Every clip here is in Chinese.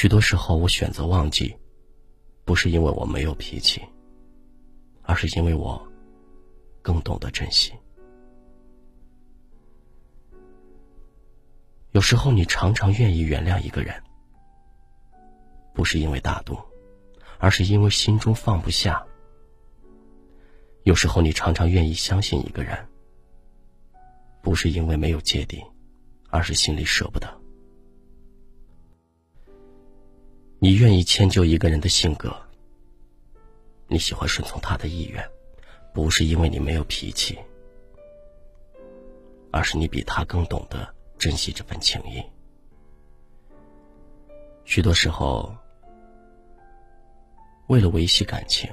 许多时候，我选择忘记，不是因为我没有脾气，而是因为我更懂得珍惜。有时候，你常常愿意原谅一个人，不是因为大度，而是因为心中放不下。有时候，你常常愿意相信一个人，不是因为没有芥蒂，而是心里舍不得。你愿意迁就一个人的性格，你喜欢顺从他的意愿，不是因为你没有脾气，而是你比他更懂得珍惜这份情谊。许多时候，为了维系感情，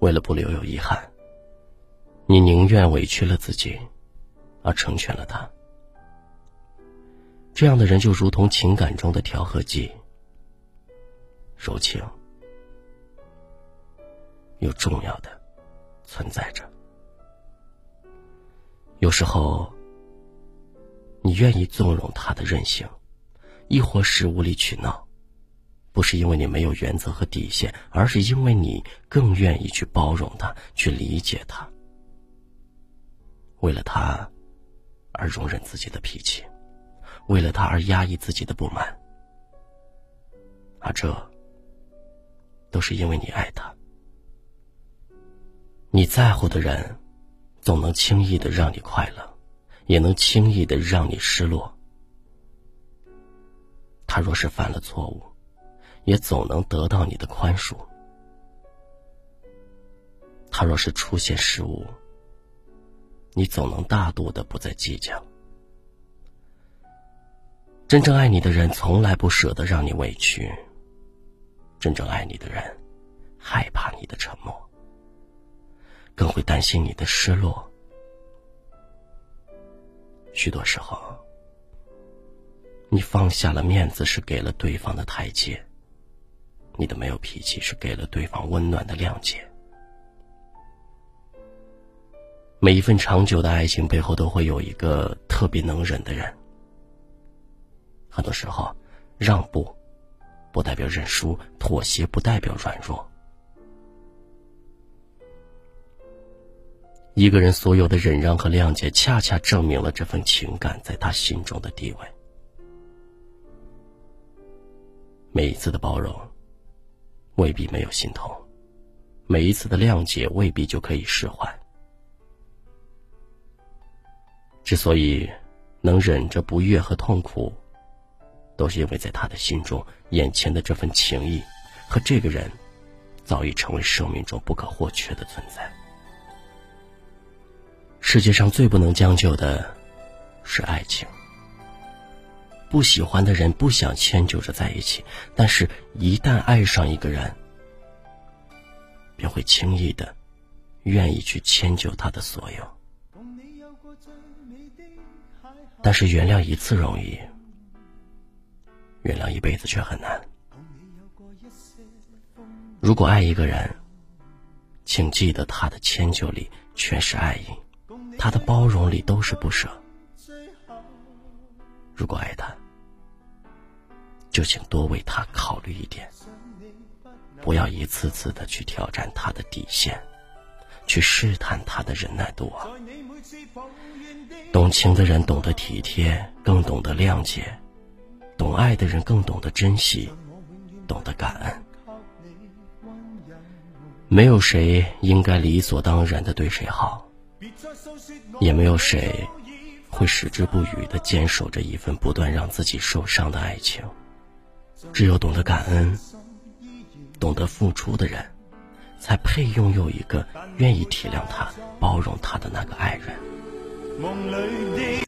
为了不留有遗憾，你宁愿委屈了自己，而成全了他。这样的人就如同情感中的调和剂，柔情又重要的存在着。有时候，你愿意纵容他的任性，亦或是无理取闹，不是因为你没有原则和底线，而是因为你更愿意去包容他，去理解他，为了他而容忍自己的脾气。为了他而压抑自己的不满，而这都是因为你爱他。你在乎的人，总能轻易的让你快乐，也能轻易的让你失落。他若是犯了错误，也总能得到你的宽恕。他若是出现失误，你总能大度的不再计较。真正爱你的人，从来不舍得让你委屈。真正爱你的人，害怕你的沉默，更会担心你的失落。许多时候，你放下了面子，是给了对方的台阶；你的没有脾气，是给了对方温暖的谅解。每一份长久的爱情背后，都会有一个特别能忍的人。很多时候，让步不代表认输，妥协不代表软弱。一个人所有的忍让和谅解，恰恰证明了这份情感在他心中的地位。每一次的包容，未必没有心痛；每一次的谅解，未必就可以释怀。之所以能忍着不悦和痛苦，都是因为在他的心中，眼前的这份情谊和这个人，早已成为生命中不可或缺的存在。世界上最不能将就的，是爱情。不喜欢的人不想迁就着在一起，但是一旦爱上一个人，便会轻易的，愿意去迁就他的所有。但是原谅一次容易。原谅一辈子却很难。如果爱一个人，请记得他的迁就里全是爱意，他的包容里都是不舍。如果爱他，就请多为他考虑一点，不要一次次的去挑战他的底线，去试探他的忍耐度啊！懂情的人懂得体贴，更懂得谅解。懂爱的人更懂得珍惜，懂得感恩。没有谁应该理所当然的对谁好，也没有谁会矢志不渝的坚守着一份不断让自己受伤的爱情。只有懂得感恩、懂得付出的人，才配拥有一个愿意体谅他、包容他的那个爱人。